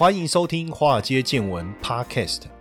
欢迎收听《华尔街见闻》Podcast。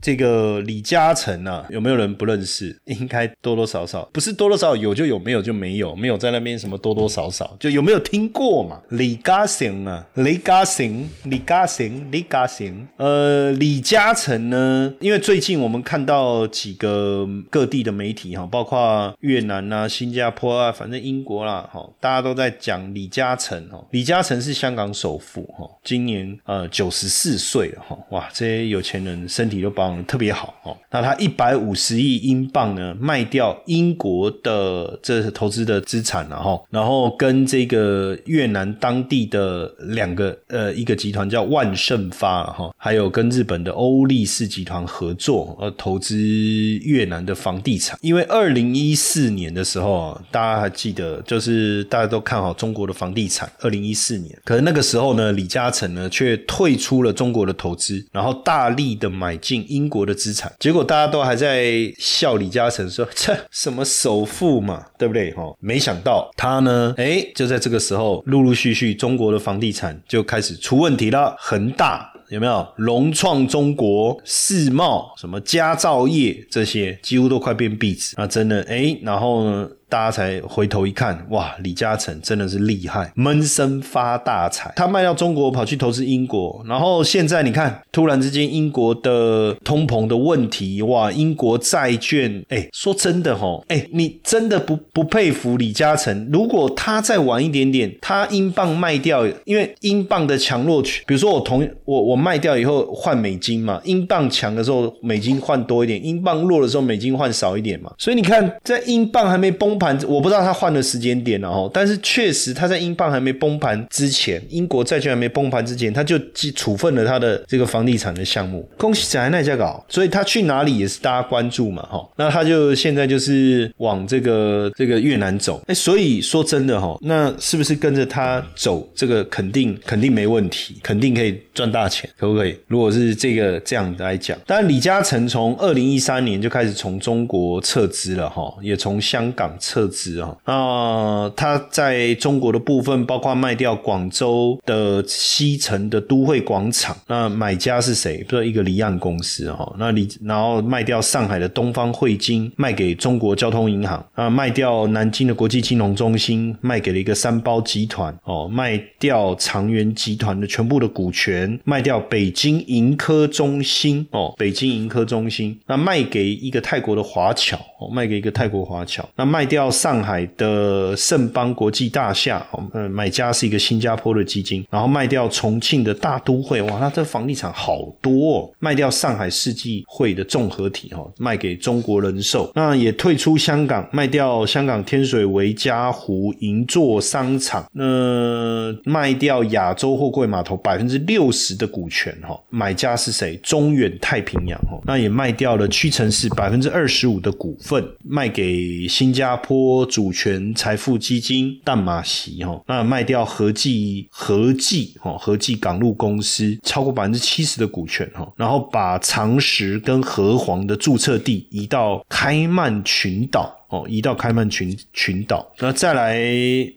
这个李嘉诚啊，有没有人不认识？应该多多少少，不是多多少少有就有，没有就没有，没有在那边什么多多少少，就有没有听过嘛？李嘉诚啊，李嘉诚，李嘉诚，李嘉诚。呃，李嘉诚呢？因为最近我们看到几个各地的媒体哈，包括越南啊、新加坡啊，反正英国啦，哈，大家都在。讲李嘉诚哦，李嘉诚是香港首富哈，今年呃九十四岁了哈，哇，这些有钱人身体都包特别好哦。那他一百五十亿英镑呢，卖掉英国的这投资的资产了哈，然后跟这个越南当地的两个呃一个集团叫万盛发哈，还有跟日本的欧力士集团合作呃投资越南的房地产。因为二零一四年的时候啊，大家还记得，就是大家都看。好中国的房地产，二零一四年，可是那个时候呢，李嘉诚呢却退出了中国的投资，然后大力的买进英英国的资产，结果大家都还在笑李嘉诚说 这什么首富嘛，对不对？哈，没想到他呢，哎，就在这个时候，陆陆续续中国的房地产就开始出问题了，恒大。有没有融创中国、世茂、什么佳兆业这些，几乎都快变壁纸。那真的哎，然后呢，大家才回头一看，哇，李嘉诚真的是厉害，闷声发大财。他卖掉中国，跑去投资英国，然后现在你看，突然之间英国的通膨的问题，哇，英国债券，哎，说真的哈，哎，你真的不不佩服李嘉诚？如果他再晚一点点，他英镑卖掉，因为英镑的强弱区，比如说我同我我。卖掉以后换美金嘛，英镑强的时候美金换多一点，英镑弱的时候美金换少一点嘛。所以你看，在英镑还没崩盘，我不知道他换的时间点了哈。但是确实他在英镑还没崩盘之前，英国债券还没崩盘之前，他就处分了他的这个房地产的项目。恭喜仔那家搞，所以他去哪里也是大家关注嘛哈。那他就现在就是往这个这个越南走。哎，所以说真的哈，那是不是跟着他走，这个肯定肯定没问题，肯定可以赚大钱。可不可以？如果是这个这样来讲，当然李嘉诚从二零一三年就开始从中国撤资了哈，也从香港撤资啊。那他在中国的部分，包括卖掉广州的西城的都会广场，那买家是谁？不是一个离岸公司哈。那李然后卖掉上海的东方汇金，卖给中国交通银行啊，卖掉南京的国际金融中心，卖给了一个三包集团哦，卖掉长源集团的全部的股权，卖掉。北京盈科中心哦，北京盈科中心，那卖给一个泰国的华侨哦，卖给一个泰国华侨，那卖掉上海的盛邦国际大厦哦，买家是一个新加坡的基金，然后卖掉重庆的大都会，哇，那这房地产好多，哦，卖掉上海世纪汇的综合体哈，卖给中国人寿，那也退出香港，卖掉香港天水围嘉湖银座商场，那卖掉亚洲货柜码头百分之六十的股权。哈，买家是谁？中远太平洋哦，那也卖掉了屈臣氏百分之二十五的股份，卖给新加坡主权财富基金淡马锡哈，那卖掉合计合计哈合计港路公司超过百分之七十的股权哈，然后把长实跟和黄的注册地移到开曼群岛。哦，移到开曼群群岛，那再来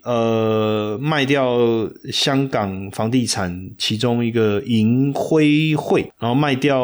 呃卖掉香港房地产其中一个银辉汇，然后卖掉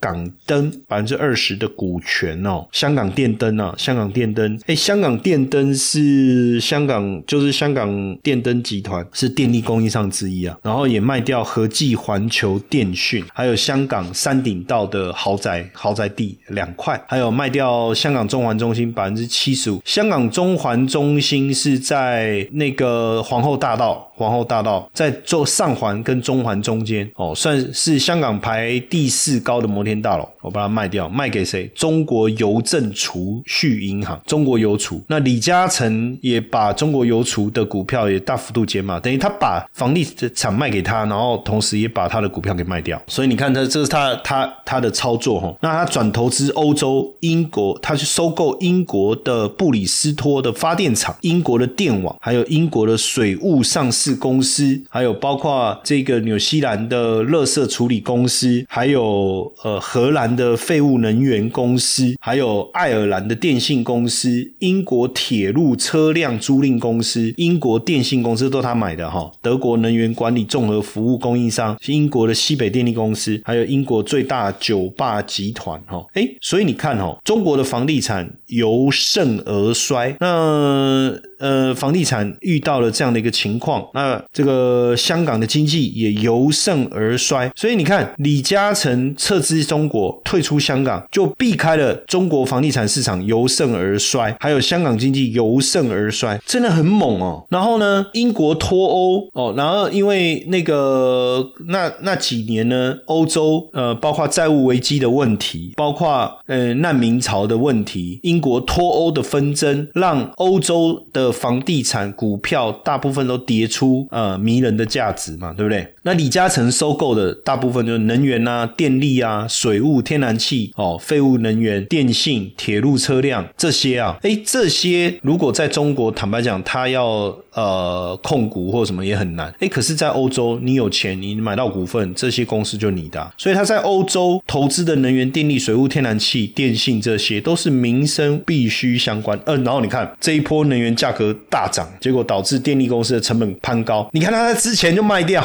港灯百分之二十的股权哦，香港电灯啊，香港电灯，哎，香港电灯是香港就是香港电灯集团是电力供应商之一啊，然后也卖掉和记环球电讯，还有香港山顶道的豪宅豪宅地两块，还有卖掉香港中环中心百分之七。七十五。香港中环中心是在那个皇后大道，皇后大道在中上环跟中环中间哦，算是香港排第四高的摩天大楼。我把它卖掉，卖给谁？中国邮政储蓄银行，中国邮储。那李嘉诚也把中国邮储的股票也大幅度减码，等于他把房地产卖给他，然后同时也把他的股票给卖掉。所以你看，他这是他他他的操作哈。那他转投资欧洲、英国，他去收购英国的布里斯托的发电厂、英国的电网，还有英国的水务上市公司，还有包括这个纽西兰的垃圾处理公司，还有呃荷兰。的废物能源公司，还有爱尔兰的电信公司、英国铁路车辆租赁公司、英国电信公司都他买的哈。德国能源管理综合服务供应商英国的西北电力公司，还有英国最大酒吧集团哈。哎，所以你看哈，中国的房地产由盛而衰，那。呃，房地产遇到了这样的一个情况，那这个香港的经济也由盛而衰，所以你看，李嘉诚撤资中国，退出香港，就避开了中国房地产市场由盛而衰，还有香港经济由盛而衰，真的很猛哦。然后呢，英国脱欧哦，然后因为那个那那几年呢，欧洲呃，包括债务危机的问题，包括呃难民潮的问题，英国脱欧的纷争，让欧洲的房地产股票大部分都跌出呃迷人的价值嘛，对不对？那李嘉诚收购的大部分就是能源啊、电力啊、水务、天然气哦、废物能源、电信、铁路车辆这些啊，哎，这些如果在中国，坦白讲，他要呃控股或什么也很难。哎，可是，在欧洲，你有钱，你买到股份，这些公司就你的。所以他在欧洲投资的能源、电力、水务、天然气、电信这些，都是民生必须相关。嗯，然后你看这一波能源价格。大涨，结果导致电力公司的成本攀高。你看他在之前就卖掉。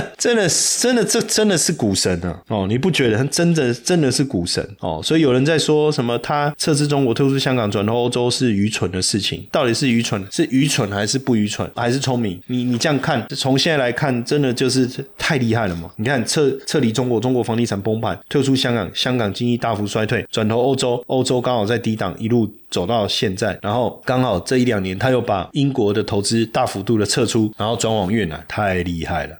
真的，真的，这真的是股神啊！哦，你不觉得他真的真的是股神哦？所以有人在说什么他撤资中国、退出香港、转投欧洲是愚蠢的事情，到底是愚蠢，是愚蠢还是不愚蠢，还是聪明？你你这样看，从现在来看，真的就是太厉害了嘛？你看撤撤离中国，中国房地产崩盘，退出香港，香港经济大幅衰退，转投欧洲，欧洲刚好在低档一路走到现在，然后刚好这一两年他又把英国的投资大幅度的撤出，然后转往越南，太厉害了。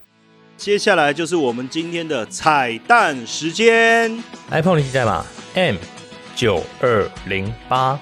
接下来就是我们今天的彩蛋时间，iPhone 联系代码 M 九二零八。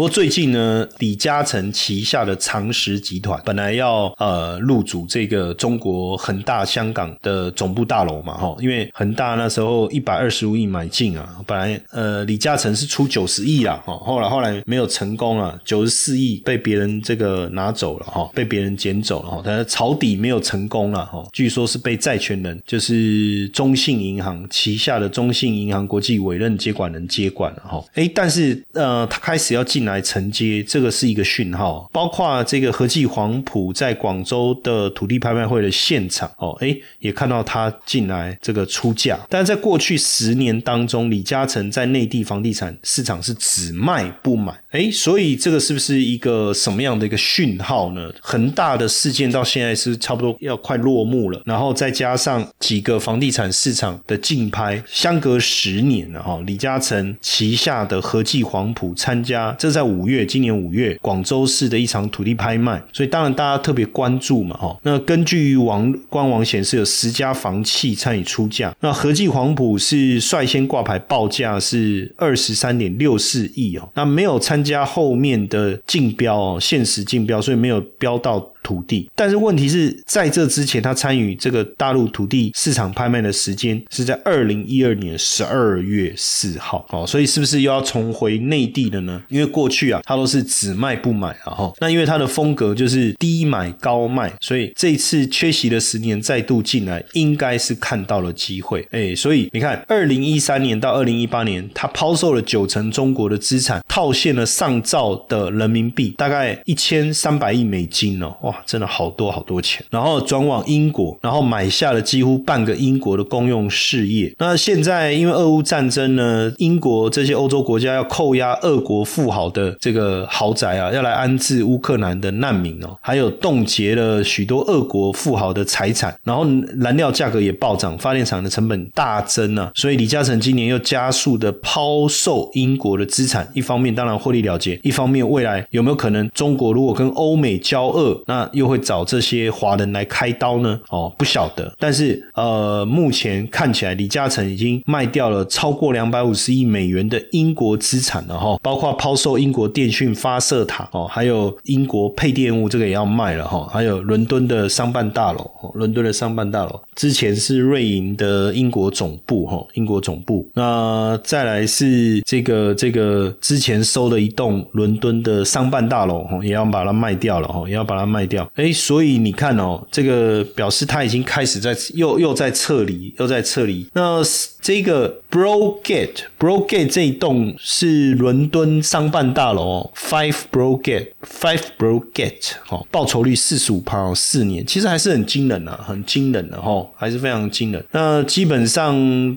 不过最近呢，李嘉诚旗下的长实集团本来要呃入主这个中国恒大香港的总部大楼嘛，哈，因为恒大那时候一百二十五亿买进啊，本来呃李嘉诚是出九十亿啊，哈，后来后来没有成功啊，九十四亿被别人这个拿走了哈，被别人捡走了哈，但是抄底没有成功了哈，据说是被债权人就是中信银行旗下的中信银行国际委任接管人接管了哈，哎，但是呃他开始要进来。来承接，这个是一个讯号。包括这个和记黄埔在广州的土地拍卖会的现场，哦，哎，也看到他进来这个出价。但在过去十年当中，李嘉诚在内地房地产市场是只卖不买，哎，所以这个是不是一个什么样的一个讯号呢？恒大的事件到现在是差不多要快落幕了，然后再加上几个房地产市场的竞拍，相隔十年了哈。李嘉诚旗下的和记黄埔参加这。在在五月，今年五月，广州市的一场土地拍卖，所以当然大家特别关注嘛，哈。那根据网官网显示，有十家房企参与出价。那合计黄埔是率先挂牌报价是二十三点六四亿哦，那没有参加后面的竞标哦，限时竞标，所以没有标到。土地，但是问题是在这之前，他参与这个大陆土地市场拍卖的时间是在二零一二年十二月四号，哦，所以是不是又要重回内地的呢？因为过去啊，他都是只卖不买啊，哈，那因为他的风格就是低买高卖，所以这次缺席了十年再度进来，应该是看到了机会，哎，所以你看，二零一三年到二零一八年，他抛售了九成中国的资产，套现了上兆的人民币，大概一千三百亿美金哦，哇！真的好多好多钱。然后转往英国，然后买下了几乎半个英国的公用事业。那现在因为俄乌战争呢，英国这些欧洲国家要扣押俄国富豪的这个豪宅啊，要来安置乌克兰的难民哦，还有冻结了许多俄国富豪的财产，然后燃料价格也暴涨，发电厂的成本大增啊，所以李嘉诚今年又加速的抛售英国的资产，一方面当然获利了结，一方面未来有没有可能中国如果跟欧美交恶，那又会找这些华人来开刀呢？哦，不晓得。但是呃，目前看起来李嘉诚已经卖掉了超过两百五十亿美元的英国资产了哈，包括抛售英国电讯发射塔哦，还有英国配电物这个也要卖了哈，还有伦敦的商办大楼，伦敦的商办大楼之前是瑞银的英国总部哈，英国总部。那再来是这个这个之前收的一栋伦敦的商办大楼哈，也要把它卖掉了哈，也要把它卖掉掉。哎，所以你看哦，这个表示它已经开始在又又在撤离，又在撤离。那这个 Brogate Brogate 这一栋是伦敦商办大楼哦，Five Brogate Five Brogate 哦，报酬率四十五趴，四年其实还是很惊人啊，很惊人的哈，还是非常惊人。那基本上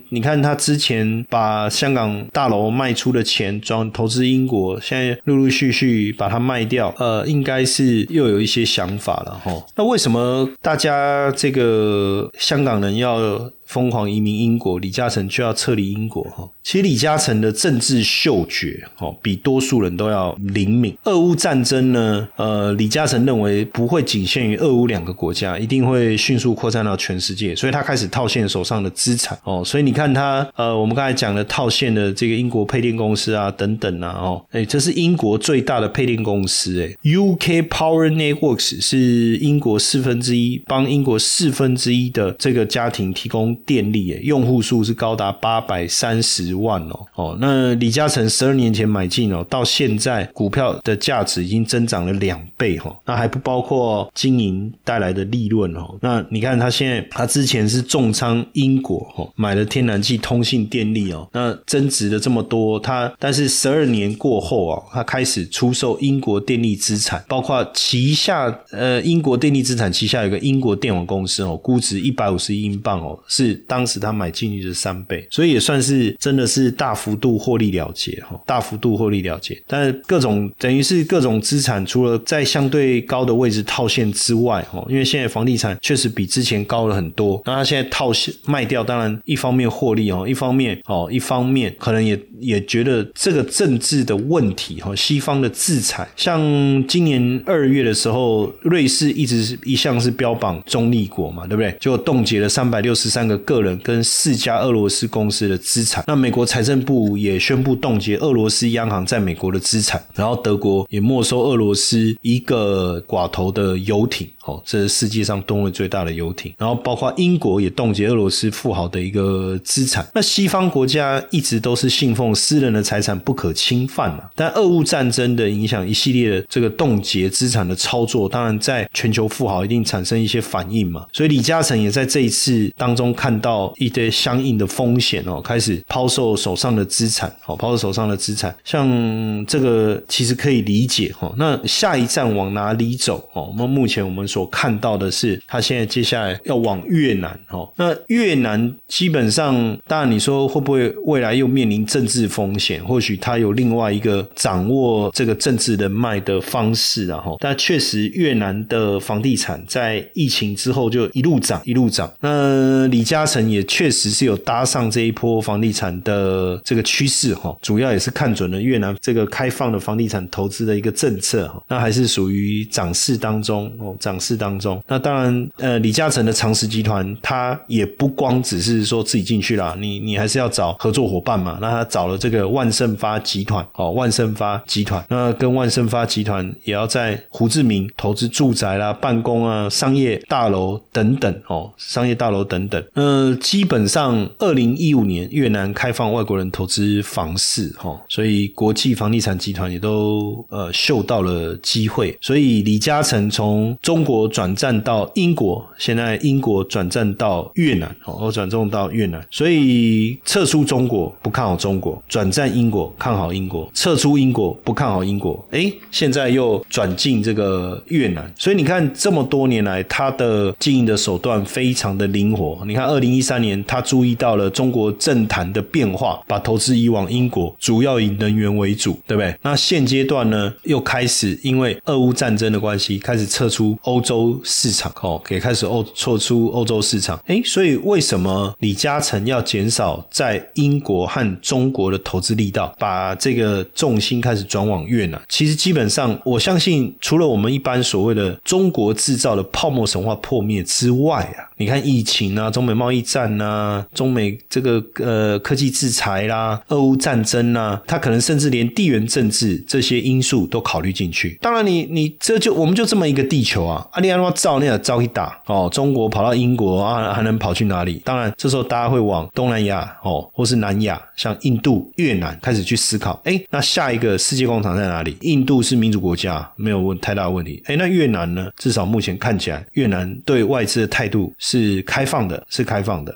你看他之前把香港大楼卖出的钱转投资英国，现在陆陆续续把它卖掉，呃，应该是又有一些想法了哈。那为什么大家这个香港人要？疯狂移民英国，李嘉诚就要撤离英国哈。其实李嘉诚的政治嗅觉哦，比多数人都要灵敏。俄乌战争呢，呃，李嘉诚认为不会仅限于俄乌两个国家，一定会迅速扩散到全世界，所以他开始套现手上的资产哦。所以你看他呃，我们刚才讲的套现的这个英国配电公司啊，等等啊，哦，哎，这是英国最大的配电公司哎，UK Power Networks 是英国四分之一，帮英国四分之一的这个家庭提供。电力诶，用户数是高达八百三十万哦哦，那李嘉诚十二年前买进哦，到现在股票的价值已经增长了两倍哈，那还不包括经营带来的利润哦。那你看他现在，他之前是重仓英国哈，买了天然气、通信、电力哦，那增值了这么多，他但是十二年过后啊，他开始出售英国电力资产，包括旗下呃英国电力资产旗下有个英国电网公司哦，估值一百五十亿英镑哦，是。是当时他买进去是三倍，所以也算是真的是大幅度获利了结哈，大幅度获利了结。但是各种等于是各种资产，除了在相对高的位置套现之外哈，因为现在房地产确实比之前高了很多，那他现在套现卖掉，当然一方面获利哦，一方面哦，一方面可能也也觉得这个政治的问题哈，西方的制裁，像今年二月的时候，瑞士一直是一向是标榜中立国嘛，对不对？就冻结了三百六十三个。个人跟四家俄罗斯公司的资产，那美国财政部也宣布冻结俄罗斯央行在美国的资产，然后德国也没收俄罗斯一个寡头的游艇，哦，这是世界上吨位最大的游艇，然后包括英国也冻结俄罗斯富豪的一个资产。那西方国家一直都是信奉私人的财产不可侵犯嘛，但俄乌战争的影响，一系列的这个冻结资产的操作，当然在全球富豪一定产生一些反应嘛，所以李嘉诚也在这一次当中看。到一些相应的风险哦，开始抛售手上的资产，哦，抛售手上的资产，像这个其实可以理解哈。那下一站往哪里走哦？那目前我们所看到的是，他现在接下来要往越南哦。那越南基本上，当然你说会不会未来又面临政治风险？或许他有另外一个掌握这个政治人脉的方式啊哈。但确实，越南的房地产在疫情之后就一路涨，一路涨。那李嘉。诚也确实是有搭上这一波房地产的这个趋势哈，主要也是看准了越南这个开放的房地产投资的一个政策哈，那还是属于涨势当中哦，涨市当中。那当然，呃，李嘉诚的长实集团，他也不光只是说自己进去了，你你还是要找合作伙伴嘛。那他找了这个万盛发集团哦，万盛发集团，那跟万盛发集团也要在胡志明投资住宅啦、办公啊、商业大楼等等哦，商业大楼等等，嗯。基本上，二零一五年越南开放外国人投资房市，哈，所以国际房地产集团也都呃嗅到了机会，所以李嘉诚从中国。国转战到英国，现在英国转战到越南，哦，转重到越南，所以撤出中国不看好中国，转战英国看好英国，撤出英国不看好英国，哎，现在又转进这个越南，所以你看这么多年来，他的经营的手段非常的灵活。你看，二零一三年他注意到了中国政坛的变化，把投资移往英国，主要以能源为主，对不对？那现阶段呢，又开始因为俄乌战争的关系，开始撤出欧洲市场，哦，也开始欧撤出欧洲市场。哎，所以为什么李嘉诚要减少在英国和中国的投资力道，把这个重心开始转往越南？其实基本上，我相信除了我们一般所谓的中国制造的泡沫神话破灭之外啊，你看疫情啊，中美贸易战啊，中美这个呃科技制裁啦，俄乌战争啊，它可能甚至连地缘政治这些因素都考虑进去。当然，你你这就我们就这么一个地球啊，阿里安话造那个造一打哦，中国跑到英国啊，还能跑去哪里？当然，这时候大家会往东南亚哦，或是南亚，像印度、越南开始去思考。哎，那下一个世界工厂在哪里？印度是民主国家，没有问太大的问题。哎，那越南呢？至少目前看起来，越南对外资的态度是开放的，是开放的。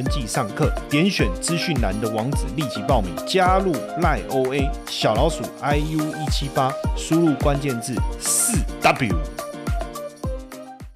登记上课，点选资讯栏的网址立即报名，加入赖 OA 小老鼠 iu 一七八，输入关键字四 W。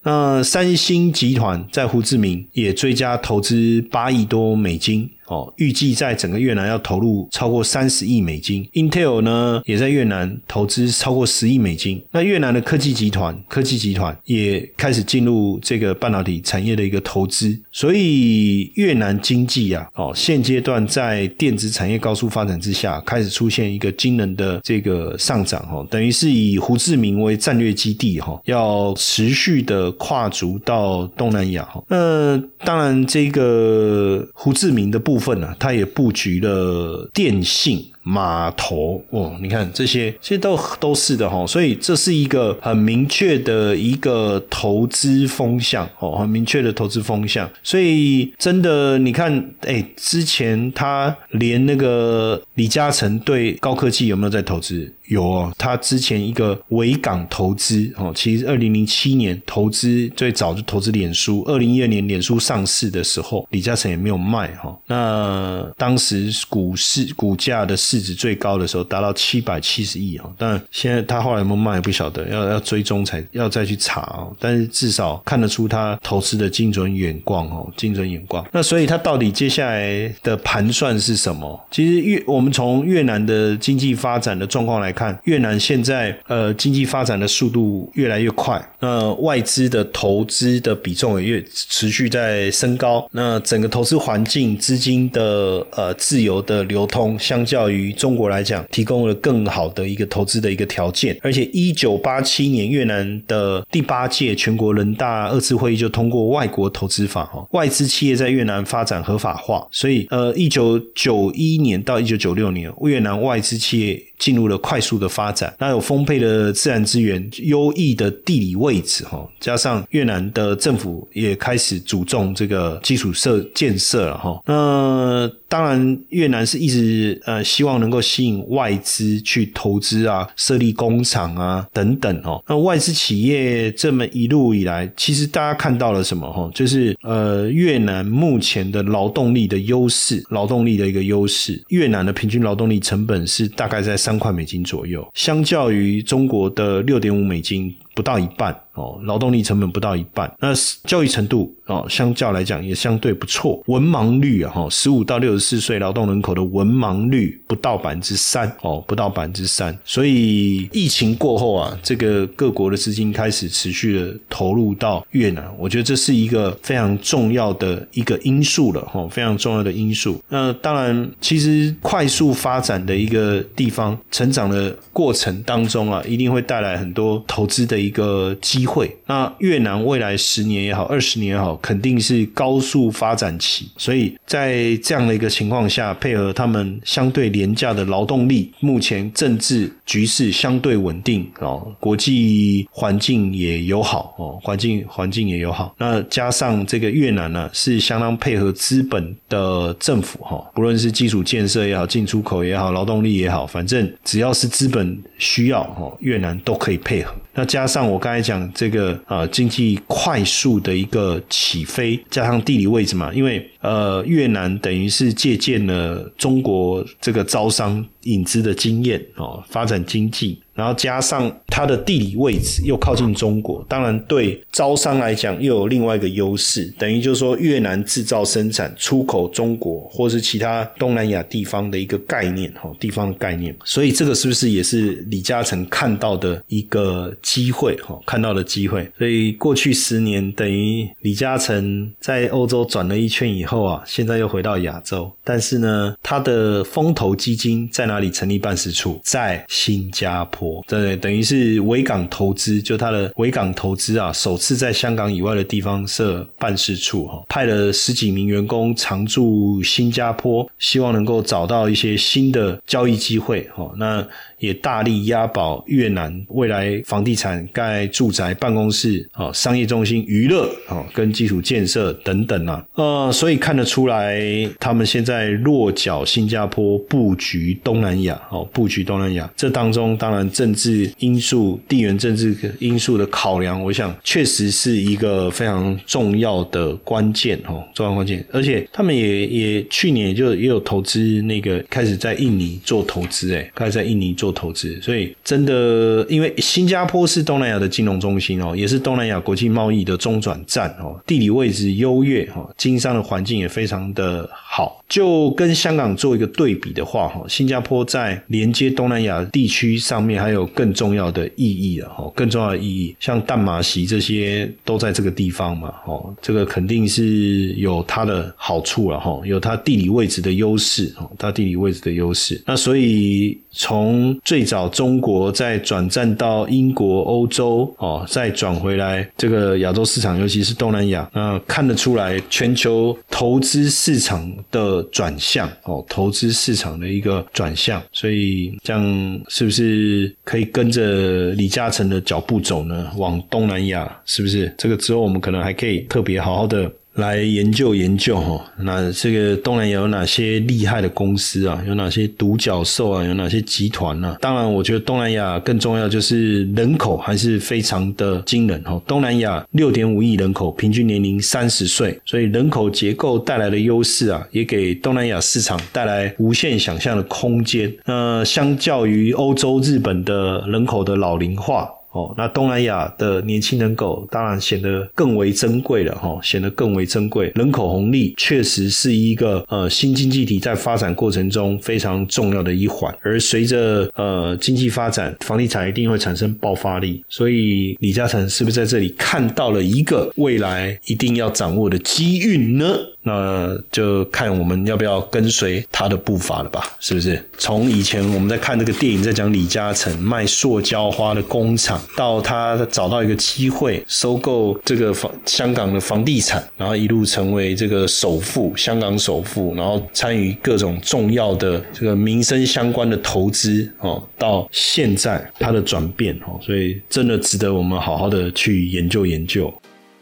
那三星集团在胡志明也追加投资八亿多美金。哦，预计在整个越南要投入超过三十亿美金。Intel 呢，也在越南投资超过十亿美金。那越南的科技集团，科技集团也开始进入这个半导体产业的一个投资。所以越南经济啊，哦，现阶段在电子产业高速发展之下，开始出现一个惊人的这个上涨。哈，等于是以胡志明为战略基地，哈，要持续的跨足到东南亚。哈，那当然这个胡志明的部。部分呢，它也布局了电信。码头哦，你看这些，其实都都是的哈，所以这是一个很明确的一个投资风向哦，很明确的投资风向。所以真的，你看，哎，之前他连那个李嘉诚对高科技有没有在投资？有哦，他之前一个维港投资哦，其实二零零七年投资最早就投资脸书，二零一二年脸书上市的时候，李嘉诚也没有卖哈。那当时股市股价的市市值最高的时候达到七百七十亿啊！但现在他后来有没有卖不晓得，要要追踪才要再去查啊！但是至少看得出他投资的精准眼光哦，精准眼光。那所以他到底接下来的盘算是什么？其实越我们从越南的经济发展的状况来看，越南现在呃经济发展的速度越来越快，那外资的投资的比重也越持续在升高。那整个投资环境资金的呃自由的流通，相较于于中国来讲，提供了更好的一个投资的一个条件，而且一九八七年越南的第八届全国人大二次会议就通过外国投资法，哈，外资企业在越南发展合法化，所以呃，一九九一年到一九九六年，越南外资企业。进入了快速的发展，那有丰沛的自然资源、优异的地理位置，哈，加上越南的政府也开始注重这个基础设建设了，哈。那当然，越南是一直呃希望能够吸引外资去投资啊，设立工厂啊等等，哦。那外资企业这么一路以来，其实大家看到了什么，哈，就是呃越南目前的劳动力的优势，劳动力的一个优势，越南的平均劳动力成本是大概在。三块美金左右，相较于中国的六点五美金，不到一半。哦，劳动力成本不到一半，那教育程度哦，相较来讲也相对不错。文盲率啊，哈，十五到六十四岁劳动人口的文盲率不到百分之三，哦，不到百分之三。所以疫情过后啊，这个各国的资金开始持续的投入到越南，我觉得这是一个非常重要的一个因素了，哈，非常重要的因素。那当然，其实快速发展的一个地方，成长的过程当中啊，一定会带来很多投资的一个机会。那越南未来十年也好，二十年也好，肯定是高速发展期。所以在这样的一个情况下，配合他们相对廉价的劳动力，目前政治局势相对稳定哦，国际环境也友好哦，环境环境也友好。那加上这个越南呢，是相当配合资本的政府哈，不论是基础建设也好，进出口也好，劳动力也好，反正只要是资本需要哦，越南都可以配合。那加上我刚才讲这个啊，经济快速的一个起飞，加上地理位置嘛，因为呃，越南等于是借鉴了中国这个招商引资的经验哦，发展经济。然后加上它的地理位置又靠近中国，当然对招商来讲又有另外一个优势，等于就是说越南制造生产出口中国或是其他东南亚地方的一个概念哈，地方的概念。所以这个是不是也是李嘉诚看到的一个机会哈？看到的机会。所以过去十年等于李嘉诚在欧洲转了一圈以后啊，现在又回到亚洲，但是呢，他的风投基金在哪里成立办事处？在新加坡。对，等于是维港投资，就他的维港投资啊，首次在香港以外的地方设办事处哈，派了十几名员工常驻新加坡，希望能够找到一些新的交易机会哈。那。也大力押宝越南未来房地产盖住宅、办公室、哦商业中心、娱乐、哦跟基础建设等等啊，呃，所以看得出来，他们现在落脚新加坡，布局东南亚，哦，布局东南亚。这当中当然政治因素、地缘政治因素的考量，我想确实是一个非常重要的关键，哦，重要关键。而且他们也也去年就也有投资那个开始在印尼做投资，哎，开始在印尼做。做投资，所以真的，因为新加坡是东南亚的金融中心哦，也是东南亚国际贸易的中转站哦，地理位置优越哈，经商的环境也非常的好。就跟香港做一个对比的话哈，新加坡在连接东南亚地区上面还有更重要的意义了哈，更重要的意义，像淡马锡这些都在这个地方嘛，哦，这个肯定是有它的好处了哈，有它地理位置的优势哦，它地理位置的优势。那所以从最早中国再转战到英国、欧洲哦，再转回来这个亚洲市场，尤其是东南亚，那看得出来全球投资市场的转向哦，投资市场的一个转向，所以这样是不是可以跟着李嘉诚的脚步走呢？往东南亚是不是？这个之后我们可能还可以特别好好的。来研究研究哈，那这个东南亚有哪些厉害的公司啊？有哪些独角兽啊？有哪些集团呢？当然，我觉得东南亚更重要就是人口还是非常的惊人哈。东南亚六点五亿人口，平均年龄三十岁，所以人口结构带来的优势啊，也给东南亚市场带来无限想象的空间。那相较于欧洲、日本的人口的老龄化。哦，那东南亚的年轻人口当然显得更为珍贵了哈，显得更为珍贵。人口红利确实是一个呃新经济体在发展过程中非常重要的一环，而随着呃经济发展，房地产一定会产生爆发力。所以李嘉诚是不是在这里看到了一个未来一定要掌握的机遇呢？那就看我们要不要跟随他的步伐了吧，是不是？从以前我们在看这个电影，在讲李嘉诚卖塑胶花的工厂，到他找到一个机会收购这个房香港的房地产，然后一路成为这个首富，香港首富，然后参与各种重要的这个民生相关的投资哦，到现在他的转变哦，所以真的值得我们好好的去研究研究。